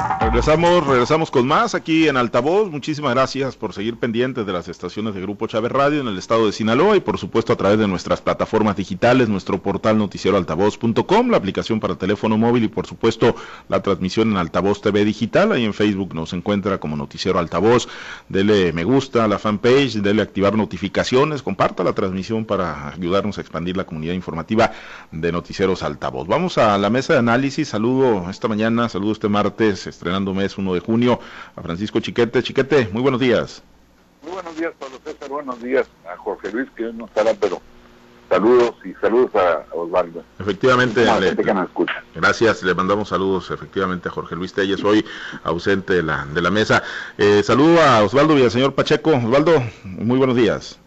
you Regresamos, regresamos con más aquí en Altavoz. Muchísimas gracias por seguir pendientes de las estaciones de Grupo Chávez Radio en el estado de Sinaloa y por supuesto a través de nuestras plataformas digitales, nuestro portal noticieroaltavoz.com, la aplicación para teléfono móvil y por supuesto la transmisión en Altavoz TV Digital. Ahí en Facebook nos encuentra como Noticiero Altavoz. Dele me gusta a la fanpage, dele activar notificaciones, comparta la transmisión para ayudarnos a expandir la comunidad informativa de Noticieros Altavoz. Vamos a la mesa de análisis. Saludo esta mañana, saludo este martes, estrenando mes 1 de junio, a Francisco Chiquete. Chiquete, muy buenos días. Muy buenos días, Pablo César. Buenos días a Jorge Luis, que no estará, pero saludos y saludos a, Osvaldo. Efectivamente, le, gracias, le mandamos saludos efectivamente a Jorge Luis Telles, hoy ausente de la, de la mesa. Eh, saludo a Osvaldo Villaseñor Pacheco. Osvaldo, muy buenos días.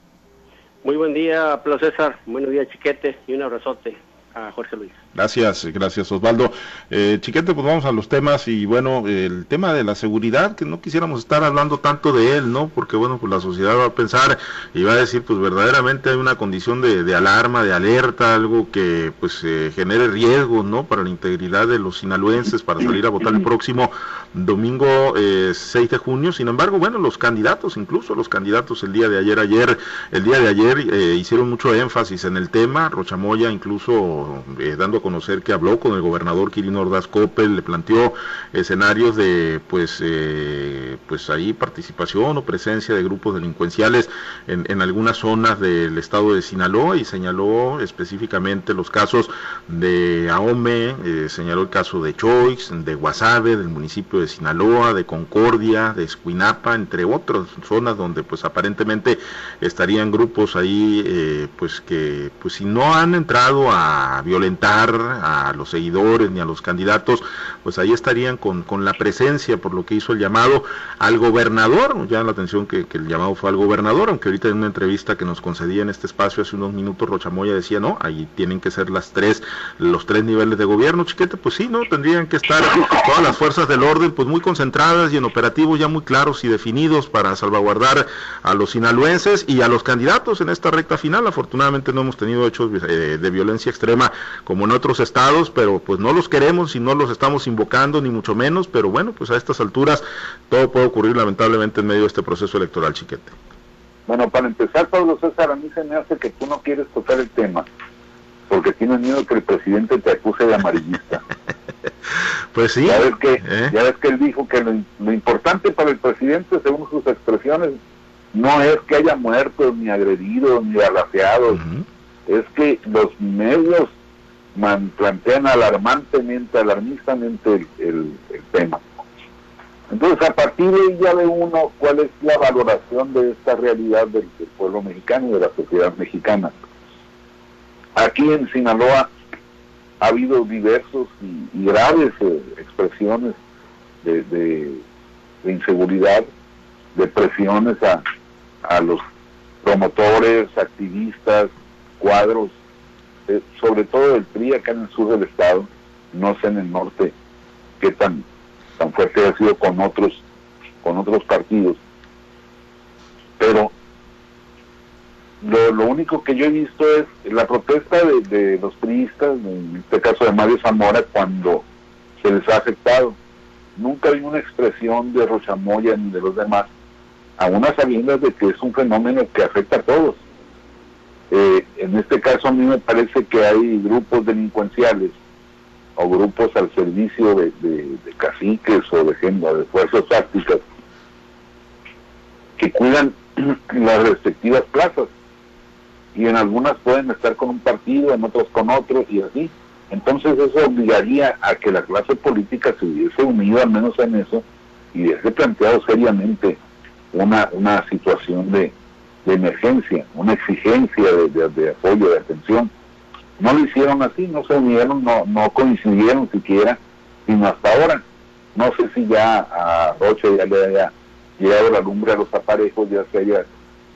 Muy buen día, Pablo César. Buenos días, Chiquete, y un abrazote a Jorge Luis. Gracias, gracias Osvaldo. Eh, Chiquete, pues vamos a los temas y bueno, el tema de la seguridad, que no quisiéramos estar hablando tanto de él, ¿no? Porque bueno, pues la sociedad va a pensar y va a decir, pues verdaderamente hay una condición de, alarma, de alerta, algo que pues eh, genere riesgo, ¿no? Para la integridad de los sinaloenses para salir a votar el próximo domingo eh, 6 de junio. Sin embargo, bueno, los candidatos, incluso los candidatos el día de ayer, ayer, el día de ayer eh, hicieron mucho énfasis en el tema, Rochamoya incluso eh, dando conocer que habló con el gobernador Quirino Ordaz Coppel, le planteó escenarios de pues eh, pues ahí participación o presencia de grupos delincuenciales en, en, algunas zonas del estado de Sinaloa y señaló específicamente los casos de Ahome, eh, señaló el caso de Choix, de Guasave, del municipio de Sinaloa, de Concordia, de Escuinapa, entre otras zonas donde pues aparentemente estarían grupos ahí eh, pues que pues si no han entrado a violentar a los seguidores ni a los candidatos, pues ahí estarían con, con la presencia, por lo que hizo el llamado al gobernador, ya la atención que, el llamado fue al gobernador, aunque ahorita en una entrevista que nos concedía en este espacio hace unos minutos, Rochamoya decía, no, ahí tienen que ser las tres, los tres niveles de gobierno, chiquete, pues sí, ¿no? Tendrían que estar todas las fuerzas del orden, pues muy concentradas y en operativos ya muy claros y definidos para salvaguardar a los sinaloenses y a los candidatos en esta recta final. Afortunadamente no hemos tenido hechos eh, de violencia extrema como en otros estados, pero pues no los queremos y no los estamos invocando, ni mucho menos, pero bueno, pues a estas alturas todo puede ocurrir lamentablemente en medio de este proceso electoral, chiquete. Bueno, para empezar, Pablo César, a mí se me hace que tú no quieres tocar el tema, porque tienes miedo que el presidente te acuse de amarillista. pues sí. Ya ves, que, ¿eh? ya ves que él dijo que lo, importante para el presidente, según sus expresiones, no es que haya muertos, ni agredidos, ni balaseados, es que los medios plantean alarmantemente, alarmistamente el, tema. Entonces, a partir de ya ve uno cuál es la valoración de esta realidad del, pueblo mexicano y de la sociedad mexicana. Aquí en Sinaloa ha habido diversos y, graves eh, expresiones de, inseguridad, de presiones a, a los promotores, activistas, cuadros eh, sobre todo el PRI acá en el sur del estado, no sé en el norte qué tan, tan fuerte ha sido con otros, con otros partidos. Pero lo, lo único que yo he visto es la protesta de, los priistas, en este caso de Mario Zamora, cuando se les ha aceptado. Nunca hay una expresión de Rochamoya ni de los demás, a unas sabiendas de que es un fenómeno que afecta a todos. Eh, en este caso a mí me parece que hay grupos delincuenciales o grupos al servicio de, caciques o de, de fuerzas tácticas que cuidan las respectivas plazas y en algunas pueden estar con un partido, en otras con otro y así. Entonces eso obligaría a que la clase política se hubiese unido al menos en eso y hubiese planteado seriamente una, una situación de, de emergencia, una exigencia de, apoyo, de atención. No lo hicieron así, no se unieron, no, no coincidieron siquiera, sino hasta ahora. No sé si ya a Rocha ya le haya llegado la lumbre a los aparejos, ya se haya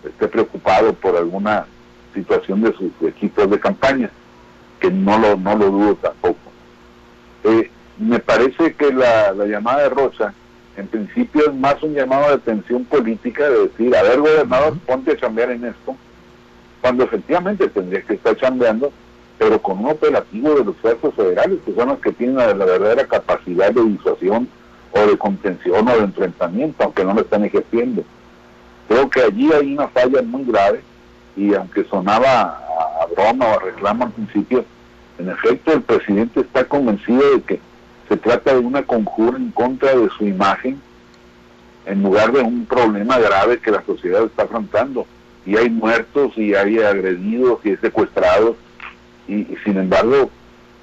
esté preocupado por alguna situación de sus equipos de campaña, que no lo, no lo dudo tampoco. Eh, me parece que la, la llamada de Rocha en principio es más un llamado de atención política de decir, a ver, gobernador, ponte a chambear en esto, cuando efectivamente tendría que estar chambeando, pero con un operativo de los fuerzas federales, que son los que tienen la, verdadera capacidad de disuasión o de contención o de enfrentamiento, aunque no lo están ejerciendo. Creo que allí hay una falla muy grave y aunque sonaba a, broma o a reclamo al principio, en efecto el presidente está convencido de que se trata de una conjura en contra de su imagen en lugar de un problema grave que la sociedad está afrontando. Y hay muertos y hay agredidos y hay secuestrados y, sin embargo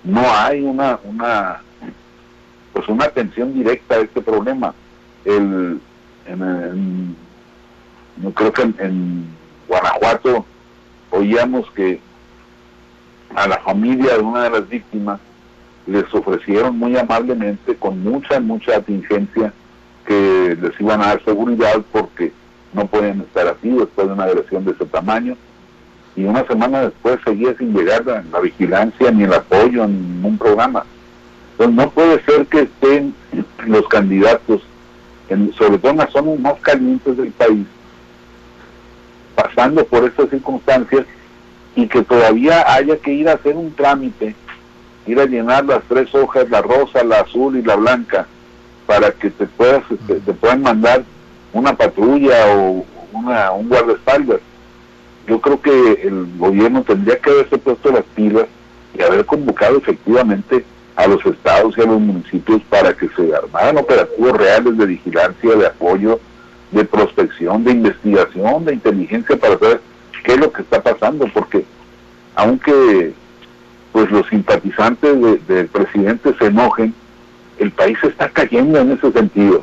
no hay una, una pues una atención directa a este problema. El, en, no creo que en, Guanajuato oíamos que a la familia de una de las víctimas les ofrecieron muy amablemente, con mucha, mucha atingencia, que les iban a dar seguridad porque no pueden estar así después de una agresión de ese tamaño. Y una semana después seguía sin llegar la vigilancia ni el apoyo en ningún programa. Entonces no puede ser que estén los candidatos, en, sobre todo en las zonas más calientes del país, pasando por estas circunstancias y que todavía haya que ir a hacer un trámite, ir a llenar las tres hojas, la rosa, la azul y la blanca, para que te puedas te, puedan mandar una patrulla o una, un guardaespaldas. Yo creo que el gobierno tendría que haberse puesto las pilas y haber convocado efectivamente a los estados y a los municipios para que se armaran operativos reales de vigilancia, de apoyo, de prospección, de investigación, de inteligencia para saber qué es lo que está pasando, porque aunque pues los simpatizantes del presidente se enojen, el país está cayendo en ese sentido.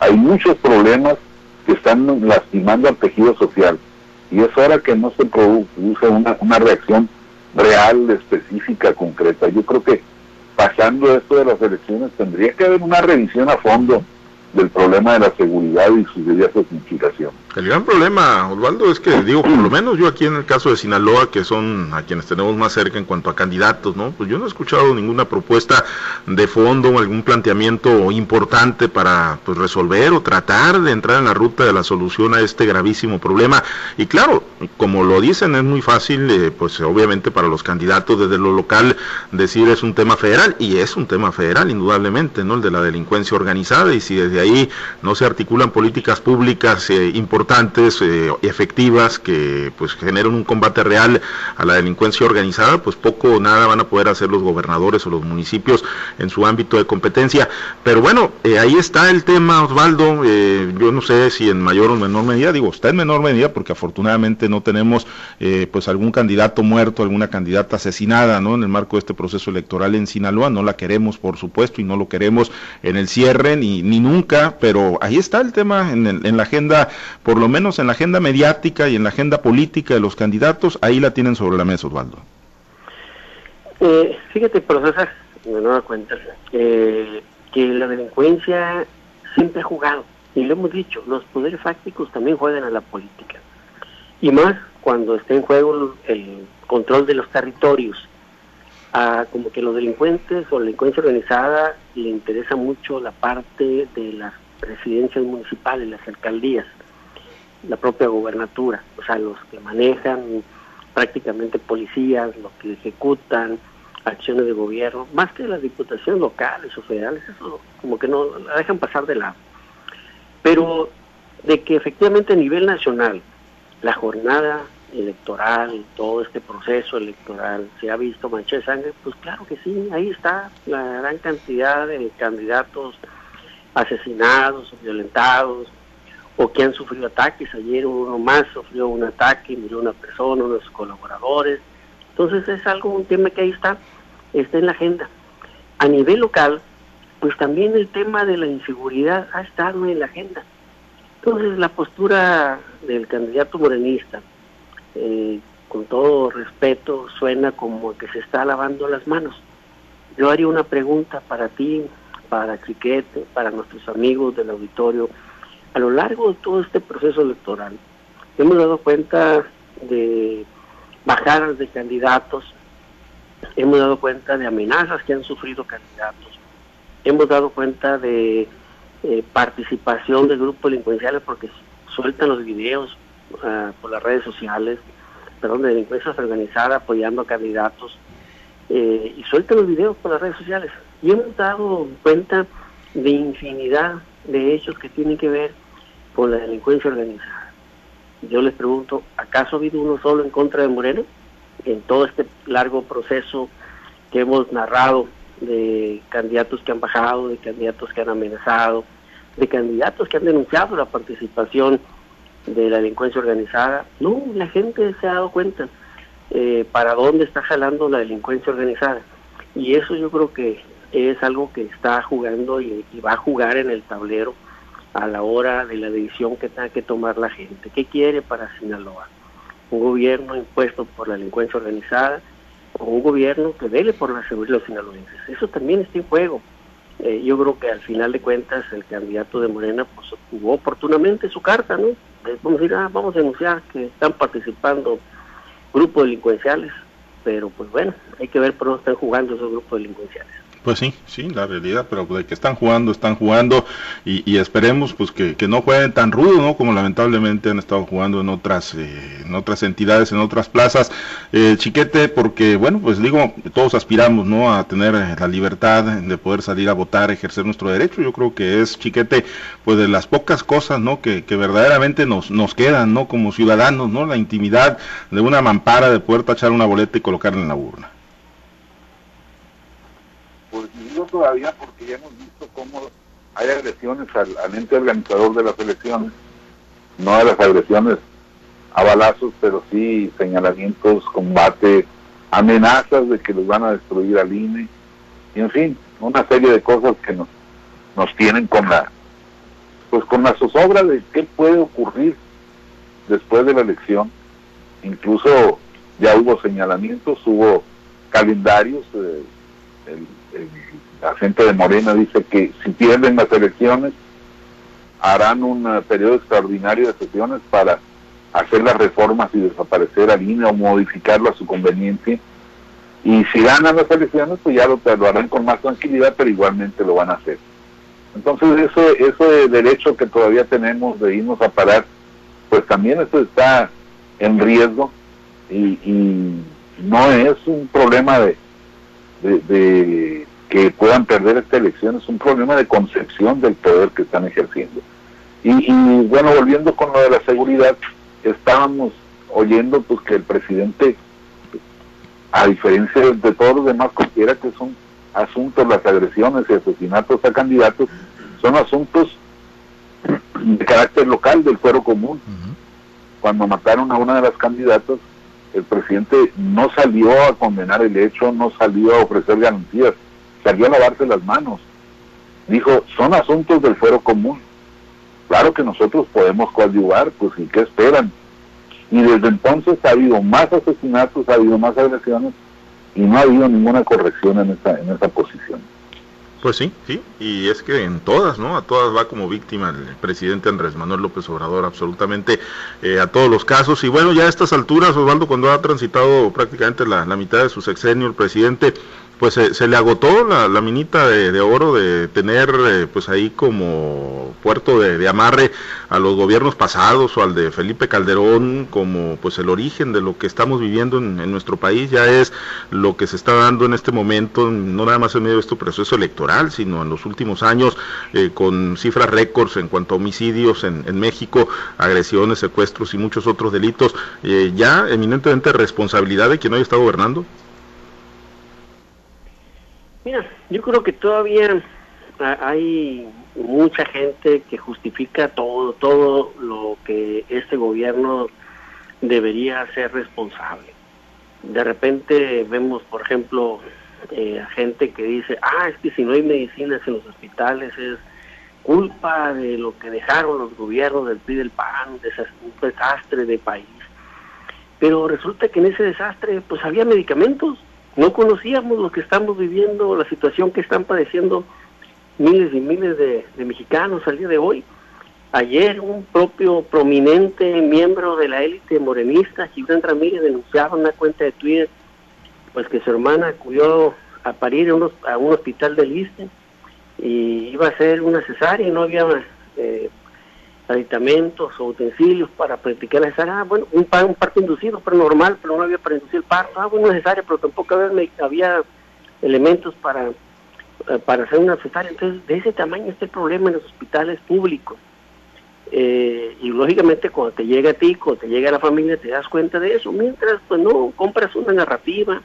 Hay muchos problemas que están lastimando al tejido social y es hora que no se produce una, una reacción real, específica, concreta. Yo creo que pasando esto de las elecciones, tendría que haber una revisión a fondo del problema de la seguridad y sus diversas implicaciones. El gran problema, Osvaldo, es que, digo, por lo menos yo aquí en el caso de Sinaloa, que son a quienes tenemos más cerca en cuanto a candidatos, ¿no? Pues yo no he escuchado ninguna propuesta de fondo, algún planteamiento importante para pues, resolver o tratar de entrar en la ruta de la solución a este gravísimo problema. Y claro, como lo dicen, es muy fácil, eh, pues obviamente para los candidatos desde lo local decir es un tema federal, y es un tema federal, indudablemente, ¿no? El de la delincuencia organizada, y si desde ahí no se articulan políticas públicas eh, importantes, importantes, eh, efectivas, que pues generan un combate real a la delincuencia organizada, pues poco o nada van a poder hacer los gobernadores o los municipios en su ámbito de competencia. Pero bueno, eh, ahí está el tema, Osvaldo. Eh, yo no sé si en mayor o menor medida, digo, está en menor medida porque afortunadamente no tenemos pues algún candidato muerto, alguna candidata asesinada, ¿no? En el marco de este proceso electoral en Sinaloa, no la queremos, por supuesto, y no lo queremos en el cierre ni, ni nunca, pero ahí está el tema en, en la agenda por lo menos en la agenda mediática y en la agenda política de los candidatos, ahí la tienen sobre la mesa, Osvaldo. Eh, fíjate, profesor, me doy cuenta, que la delincuencia siempre ha jugado, y lo hemos dicho, los poderes fácticos también juegan a la política, y más cuando está en juego el control de los territorios. A como que los delincuentes o la delincuencia organizada le interesa mucho la parte de las presidencias municipales, las alcaldías la propia gobernatura, o sea, los que manejan prácticamente policías, los que ejecutan acciones de gobierno, más que las diputaciones locales o federales, eso como que no la dejan pasar de lado. Pero de que efectivamente a nivel nacional la jornada electoral, todo este proceso electoral se ha visto mancha de sangre, pues claro que sí, ahí está la gran cantidad de candidatos asesinados, violentados, o que han sufrido ataques. Ayer uno más sufrió un ataque, murió una persona, uno de sus colaboradores. Entonces es algo, un tema que ahí está, está en la agenda. A nivel local, pues también el tema de la inseguridad ha estado en la agenda. Entonces la postura del candidato morenista, eh, con todo respeto, suena como que se está lavando las manos. Yo haría una pregunta para ti, para Chiquete, para nuestros amigos del auditorio a lo largo de todo este proceso electoral hemos dado cuenta de bajadas de candidatos, hemos dado cuenta de amenazas que han sufrido candidatos, hemos dado cuenta de eh, participación de grupos delincuenciales porque sueltan los videos ah, por las redes sociales, perdón, de delincuencia organizada apoyando a candidatos eh, y sueltan los videos por las redes sociales. Y hemos dado cuenta de infinidad de hechos que tienen que ver con la delincuencia organizada. Yo les pregunto, ¿acaso ha habido uno solo en contra de Moreno? En todo este largo proceso que hemos narrado de candidatos que han bajado, de candidatos que han amenazado, de candidatos que han denunciado la participación de la delincuencia organizada. No, la gente se ha dado cuenta eh, para dónde está jalando la delincuencia organizada. Y eso yo creo que es algo que está jugando y, va a jugar en el tablero a la hora de la decisión que tenga que tomar la gente. ¿Qué quiere para Sinaloa? Un gobierno impuesto por la delincuencia organizada o un gobierno que vele por la seguridad de los sinaloenses. Eso también está en juego. Eh, yo creo que al final de cuentas el candidato de Morena pues jugó oportunamente su carta, ¿no? vamos a decir, ah, vamos a denunciar que están participando grupos delincuenciales, pero pues bueno, hay que ver por dónde están jugando esos grupos delincuenciales. Pues sí, sí, la realidad, pero de que están jugando, están jugando y, esperemos pues que, no jueguen tan rudo, ¿no? Como lamentablemente han estado jugando en otras, eh, en otras entidades, en otras plazas. Eh, chiquete, porque bueno, pues digo, todos aspiramos, ¿no? A tener eh, la libertad de poder salir a votar, ejercer nuestro derecho. Yo creo que es, chiquete, pues de las pocas cosas, ¿no? Que, que verdaderamente nos, nos quedan, ¿no? Como ciudadanos, ¿no? La intimidad de una mampara de poder tachar una boleta y colocarla en la urna todavía porque ya hemos visto cómo hay agresiones al, ente organizador de las elecciones, no de las agresiones a balazos, pero sí señalamientos, combate, amenazas de que los van a destruir al INE, y en fin, una serie de cosas que nos, nos tienen con la pues con la zozobra de qué puede ocurrir después de la elección. Incluso ya hubo señalamientos, hubo calendarios, eh, el la gente de Morena dice que si pierden las elecciones harán un eh, periodo extraordinario de sesiones para hacer las reformas y desaparecer a línea o modificarlo a su conveniencia. Y si ganan las elecciones, pues ya lo, harán con más tranquilidad, pero igualmente lo van a hacer. Entonces, eso, ese derecho que todavía tenemos de irnos a parar, pues también eso está en riesgo y, no es un problema de que puedan perder esta elección es un problema de concepción del poder que están ejerciendo. Y, bueno, volviendo con lo de la seguridad, estábamos oyendo pues que el presidente, a diferencia de, todos los demás, considera que son asuntos, las agresiones y asesinatos a candidatos, son asuntos de carácter local del fuero común. Cuando mataron a una de las candidatas, el presidente no salió a condenar el hecho, no salió a ofrecer garantías salió a lavarse las manos. Dijo, son asuntos del fuero común. Claro que nosotros podemos coadyuvar, pues ¿y qué esperan? Y desde entonces ha habido más asesinatos, ha habido más agresiones y no ha habido ninguna corrección en esa, en posición. Pues sí, sí, y es que en todas, ¿no? A todas va como víctima el presidente Andrés Manuel López Obrador, absolutamente eh, a todos los casos. Y bueno, ya a estas alturas, Osvaldo, cuando ha transitado prácticamente la, la mitad de su sexenio, el presidente pues se, le agotó la, minita de, oro de tener eh, pues ahí como puerto de, amarre a los gobiernos pasados o al de Felipe Calderón como pues el origen de lo que estamos viviendo en, nuestro país. Ya es lo que se está dando en este momento no nada más en medio de este proceso electoral sino en los últimos años eh, con cifras récords en cuanto a homicidios en, México agresiones secuestros y muchos otros delitos. Eh, ya eminentemente responsabilidad de quien hoy está gobernando Mira, yo creo que todavía hay mucha gente que justifica todo, todo lo que este gobierno debería ser responsable. De repente vemos, por ejemplo, eh, gente que dice, ah, es que si no hay medicinas en los hospitales es culpa de lo que dejaron los gobiernos del PRI del PAN, un desastre de país. Pero resulta que en ese desastre pues había medicamentos, no conocíamos lo que estamos viviendo, la situación que están padeciendo miles y miles de, mexicanos al día de hoy. Ayer un propio prominente miembro de la élite morenista, Gibran Ramírez, denunciaba en una cuenta de Twitter pues que su hermana acudió a parir a un, hospital del Iste y iba a ser una cesárea y no había eh, aditamentos o utensilios para practicar la cesárea. Ah, bueno, un, un, parto inducido, pero normal, pero no había para inducir el parto. Ah, bueno, necesario, pero tampoco había, elementos para eh, para hacer una cesárea. Entonces, de ese tamaño está el problema en los hospitales públicos. Eh, y lógicamente cuando te llega a ti, cuando te llega a la familia, te das cuenta de eso. Mientras, pues no, compras una narrativa,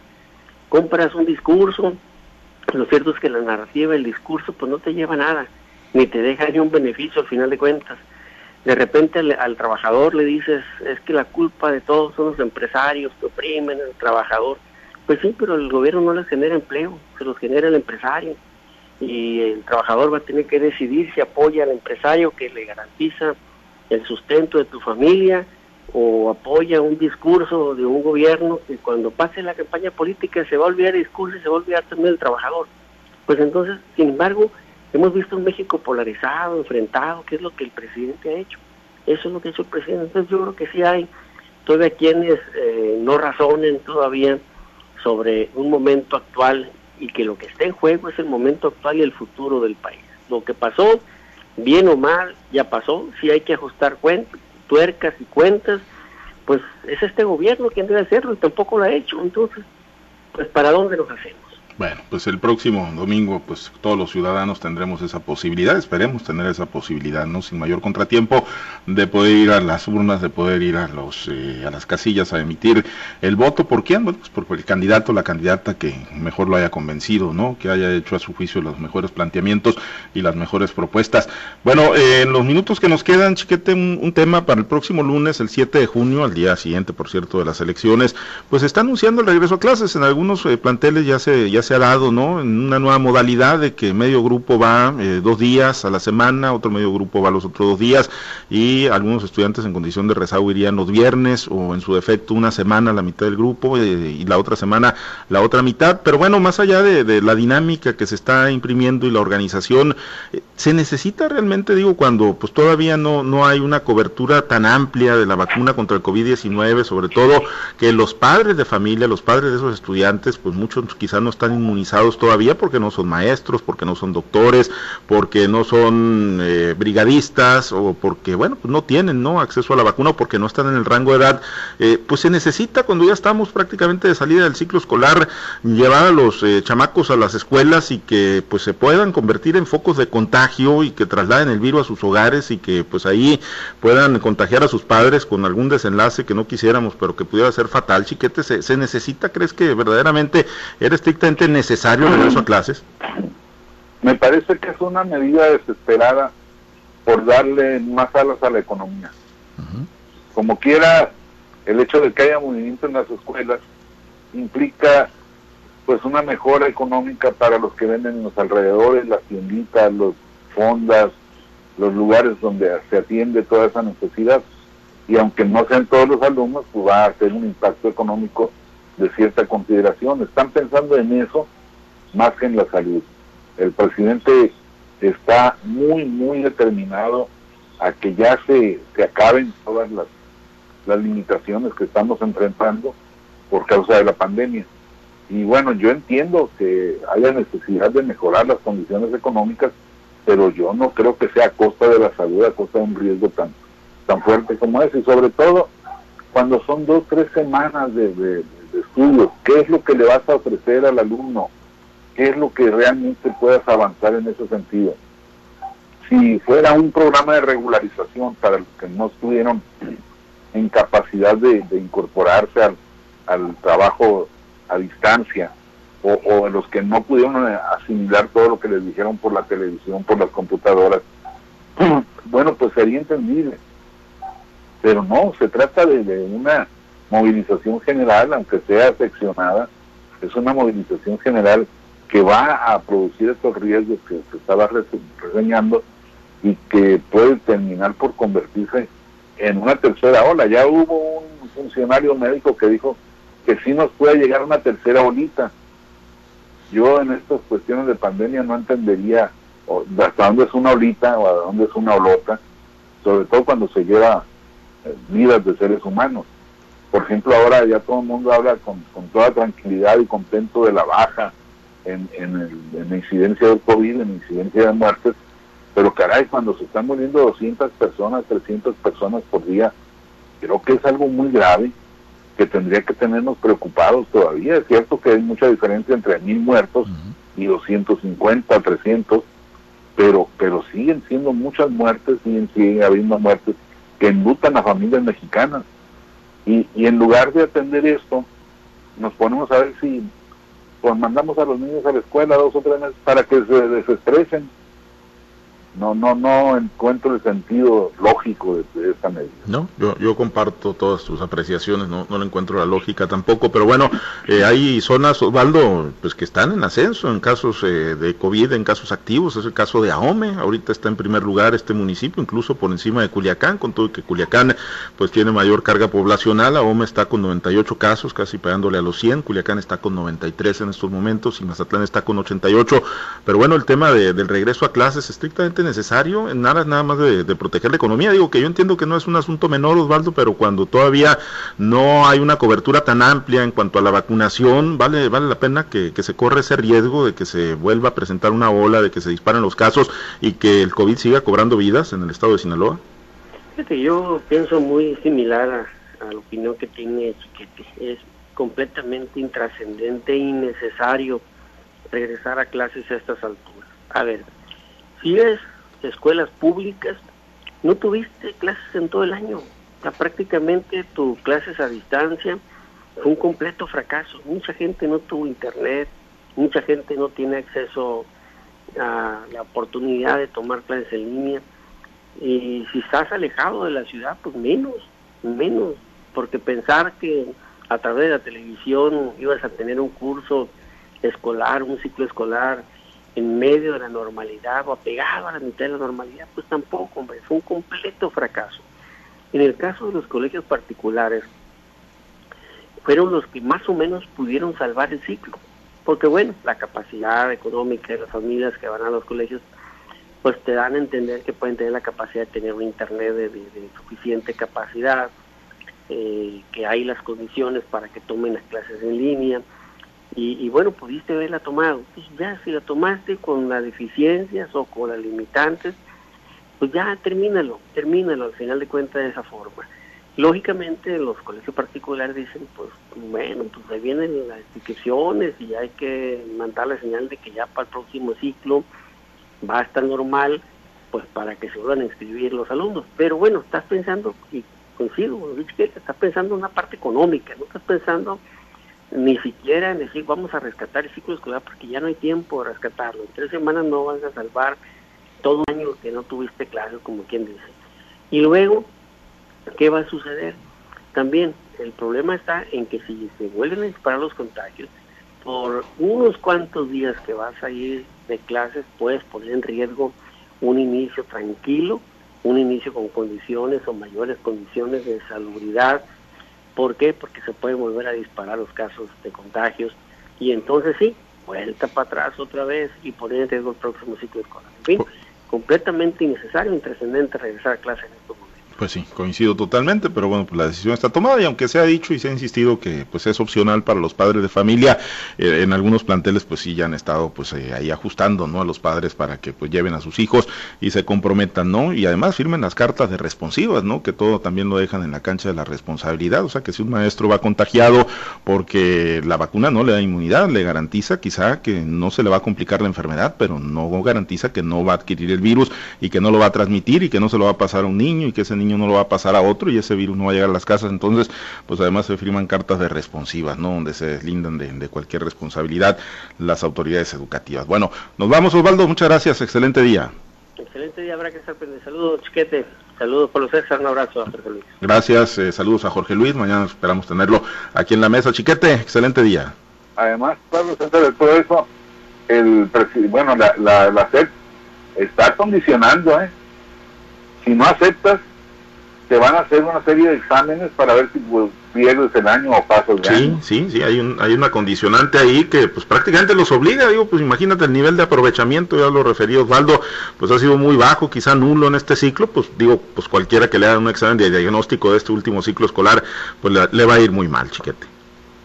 compras un discurso. Lo cierto es que la narrativa, el discurso, pues no te lleva nada, ni te deja ni un beneficio al final de cuentas. De repente al, trabajador le dices, es que la culpa de todos son los empresarios que oprimen al trabajador. Pues sí, pero el gobierno no les genera empleo, se los genera el empresario y el trabajador va a tener que decidir si apoya al empresario que le garantiza el sustento de tu familia o apoya un discurso de un gobierno que cuando pase la campaña política se va a olvidar el discurso y se va a olvidar también el trabajador. Pues entonces, sin embargo, hemos visto un México polarizado, enfrentado, que es lo que el presidente ha hecho. Eso es lo que ha hecho el presidente. Entonces yo creo que sí hay todavía quienes eh, no razonen todavía sobre un momento actual y que lo que está en juego es el momento actual y el futuro del país. Lo que pasó, bien o mal, ya pasó. Si hay que ajustar cuentas, tuercas y cuentas, pues es este gobierno quien debe hacerlo y tampoco lo ha hecho. Entonces, pues ¿para dónde nos hacemos? Bueno, pues el próximo domingo, pues todos los ciudadanos tendremos esa posibilidad, esperemos tener esa posibilidad, ¿no? Sin mayor contratiempo, de poder ir a las urnas, de poder ir a los eh, a las casillas a emitir el voto. ¿Por quién? Bueno, pues por el candidato, la candidata que mejor lo haya convencido, ¿no? Que haya hecho a su juicio los mejores planteamientos y las mejores propuestas. Bueno, eh, en los minutos que nos quedan, chiquete, un, tema para el próximo lunes, el 7 de junio, al día siguiente, por cierto, de las elecciones, pues está anunciando el regreso a clases. En algunos eh, planteles ya se ya se se ha dado, ¿no? En una nueva modalidad de que medio grupo va eh, dos días a la semana, otro medio grupo va los otros dos días y algunos estudiantes en condición de rezago irían los viernes o en su defecto una semana la mitad del grupo eh, y la otra semana la otra mitad. Pero bueno, más allá de, la dinámica que se está imprimiendo y la organización, eh, se necesita realmente, digo, cuando pues todavía no, no hay una cobertura tan amplia de la vacuna contra el COVID-19, sobre todo que los padres de familia, los padres de esos estudiantes, pues muchos quizás no están inmunizados todavía porque no son maestros, porque no son doctores, porque no son eh, brigadistas o porque, bueno, pues no tienen ¿no? acceso a la vacuna o porque no están en el rango de edad, eh, pues se necesita cuando ya estamos prácticamente de salida del ciclo escolar llevar a los eh, chamacos a las escuelas y que pues se puedan convertir en focos de contagio y que trasladen el virus a sus hogares y que pues ahí puedan contagiar a sus padres con algún desenlace que no quisiéramos pero que pudiera ser fatal, chiquete, se, se necesita, ¿crees que verdaderamente era estrictamente necesario el regreso a clases? Me parece que es una medida desesperada por darle más alas a la economía. Como quiera, el hecho de que haya movimiento en las escuelas implica pues una mejora económica para los que venden en los alrededores, las tienditas, los fondas, los lugares donde se atiende toda esa necesidad. Y aunque no sean todos los alumnos, pues va a tener un impacto económico de cierta consideración. Están pensando en eso más que en la salud. El presidente está muy, muy determinado a que ya se, se acaben todas las, las limitaciones que estamos enfrentando por causa de la pandemia. Y bueno, yo entiendo que haya necesidad de mejorar las condiciones económicas, pero yo no creo que sea a costa de la salud, a costa de un riesgo tan, tan fuerte como ese. Y sobre todo cuando son dos, tres semanas de de estudios, qué es lo que le vas a ofrecer al alumno, qué es lo que realmente puedas avanzar en ese sentido. Si fuera un programa de regularización para los que no estuvieron en capacidad de, incorporarse al, al, trabajo a distancia, o, o los que no pudieron asimilar todo lo que les dijeron por la televisión, por las computadoras, bueno, pues sería entendible. Pero no, se trata de una movilización general, aunque sea seccionada, es una movilización general que va a producir estos riesgos que se estaba reseñando y que puede terminar por convertirse en una tercera ola. Ya hubo un funcionario médico que dijo que sí nos puede llegar una tercera olita. Yo en estas cuestiones de pandemia no entendería hasta dónde es una olita o a dónde es una olota, sobre todo cuando se lleva eh, vidas de seres humanos. Por ejemplo, ahora ya todo el mundo habla con, toda tranquilidad y contento de la baja en, la incidencia del COVID, en la incidencia de muertes, pero caray, cuando se están muriendo 200 personas, 300 personas por día, creo que es algo muy grave que tendría que tenernos preocupados todavía. Es cierto que hay mucha diferencia entre mil muertos y 250, 300, pero, pero siguen siendo muchas muertes, siguen, siguen habiendo muertes que enlutan a familias mexicanas. Y, y en lugar de atender esto, nos ponemos a ver si pues mandamos a los niños a la escuela dos o tres meses para que se desestresen no no no encuentro el sentido lógico de, esta medida. No, yo, yo comparto todas tus apreciaciones, no, no le encuentro la lógica tampoco, pero bueno, eh, hay zonas, Osvaldo, pues que están en ascenso en casos eh, de COVID, en casos activos, es el caso de Ahome, ahorita está en primer lugar este municipio, incluso por encima de Culiacán, con todo que Culiacán pues tiene mayor carga poblacional, Ahome está con 98 casos, casi pegándole a los 100, Culiacán está con 93 en estos momentos y Mazatlán está con 88, pero bueno, el tema del regreso a clases estrictamente necesario en aras nada más de, proteger la economía. Digo que yo entiendo que no es un asunto menor, Osvaldo, pero cuando todavía no hay una cobertura tan amplia en cuanto a la vacunación, vale, vale la pena que, se corre ese riesgo de que se vuelva a presentar una ola, de que se disparen los casos y que el COVID siga cobrando vidas en el estado de Sinaloa. Yo pienso muy similar a, a la opinión que tiene Chiquete. Es completamente intrascendente e innecesario regresar a clases a estas alturas. A ver, si es escuelas públicas, no tuviste clases en todo el año. prácticamente tu clases a distancia fue un completo fracaso. Mucha gente no tuvo internet, mucha gente no tiene acceso a la oportunidad de tomar clases en línea. Y si estás alejado de la ciudad, pues menos, menos, porque pensar que a través de la televisión ibas a tener un curso escolar, un ciclo escolar en medio de la normalidad o apegado a la mitad de la normalidad, pues tampoco, hombre, fue un completo fracaso. En el caso de los colegios particulares, fueron los que más o menos pudieron salvar el ciclo, porque bueno, la capacidad económica de las familias que van a los colegios, pues te dan a entender que pueden tener la capacidad de tener un internet de, suficiente capacidad, eh, que hay las condiciones para que tomen las clases en línea, y, bueno, pudiste haberla tomado. Pues ya, si la tomaste con las deficiencias o con las limitantes, pues ya termínalo, termínalo al final de cuentas de esa forma. Lógicamente los colegios particulares dicen, pues bueno, pues ahí vienen las instituciones y hay que mandar la señal de que ya para el próximo ciclo va a estar normal, pues para que se vuelvan a inscribir los alumnos. Pero bueno, estás pensando, y coincido, estás pensando en una parte económica, no estás pensando ni siquiera en decir vamos a rescatar el ciclo escolar porque ya no hay tiempo de rescatarlo. En tres semanas no vas a salvar todo un año que no tuviste clases, como quien dice. Y luego, ¿qué va a suceder? También el problema está en que si se vuelven a disparar los contagios, por unos cuantos días que vas a ir de clases puedes poner en riesgo un inicio tranquilo, un inicio con condiciones o mayores condiciones de salubridad, ¿Por qué? Porque se pueden volver a disparar los casos de contagios y entonces sí, vuelta para atrás otra vez y poner en riesgo el próximo ciclo escolar. En fin, completamente innecesario, intrascendente regresar a clase en estos momentos. Pues sí, coincido totalmente, pero bueno, pues la decisión está tomada y aunque se ha dicho y se ha insistido que pues es opcional para los padres de familia, eh, en algunos planteles pues sí ya han estado pues eh, ahí ajustando, ¿no? A los padres para que pues lleven a sus hijos y se comprometan, ¿no? Y además firmen las cartas de responsivas, ¿no? Que todo también lo dejan en la cancha de la responsabilidad, o sea que si un maestro va contagiado porque la vacuna no le da inmunidad, le garantiza quizá que no se le va a complicar la enfermedad, pero no garantiza que no va a adquirir el virus y que no lo va a transmitir y que no se lo va a pasar a un niño y que ese niño no lo va a pasar a otro y ese virus no va a llegar a las casas. Entonces, pues además se firman cartas de responsivas, ¿no? Donde se deslindan de, cualquier responsabilidad las autoridades educativas. Bueno, nos vamos Osvaldo, muchas gracias, excelente día. Excelente día, habrá que estar pendiente. Saludos, chiquete. Saludos por los César, un abrazo a Jorge Luis. Gracias, eh, saludos a Jorge Luis. Mañana esperamos tenerlo aquí en la mesa. Chiquete, excelente día. Además, Pablo, de todo eso, el bueno, la, la, la SEP está condicionando, ¿eh? Si no aceptas, te van a hacer una serie de exámenes para ver si pues, pierdes el año o pasas de sí, Sí, sí, hay, un, hay una condicionante ahí que pues prácticamente los obliga, digo, pues imagínate el nivel de aprovechamiento, ya lo referí Osvaldo, pues ha sido muy bajo, quizá nulo en este ciclo, pues digo, pues cualquiera que le haga un examen de diagnóstico de este último ciclo escolar, pues le, va a ir muy mal, chiquete.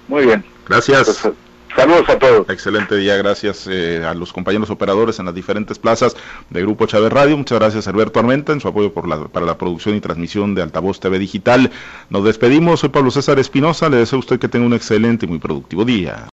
Muy bien. Gracias. Saludos a todos. Excelente día, gracias eh, a los compañeros operadores en las diferentes plazas de Grupo Chávez Radio. Muchas gracias a Alberto Armenta en su apoyo por la, para la producción y transmisión de Altavoz TV Digital. Nos despedimos, soy Pablo César Espinosa, le deseo a usted que tenga un excelente y muy productivo día.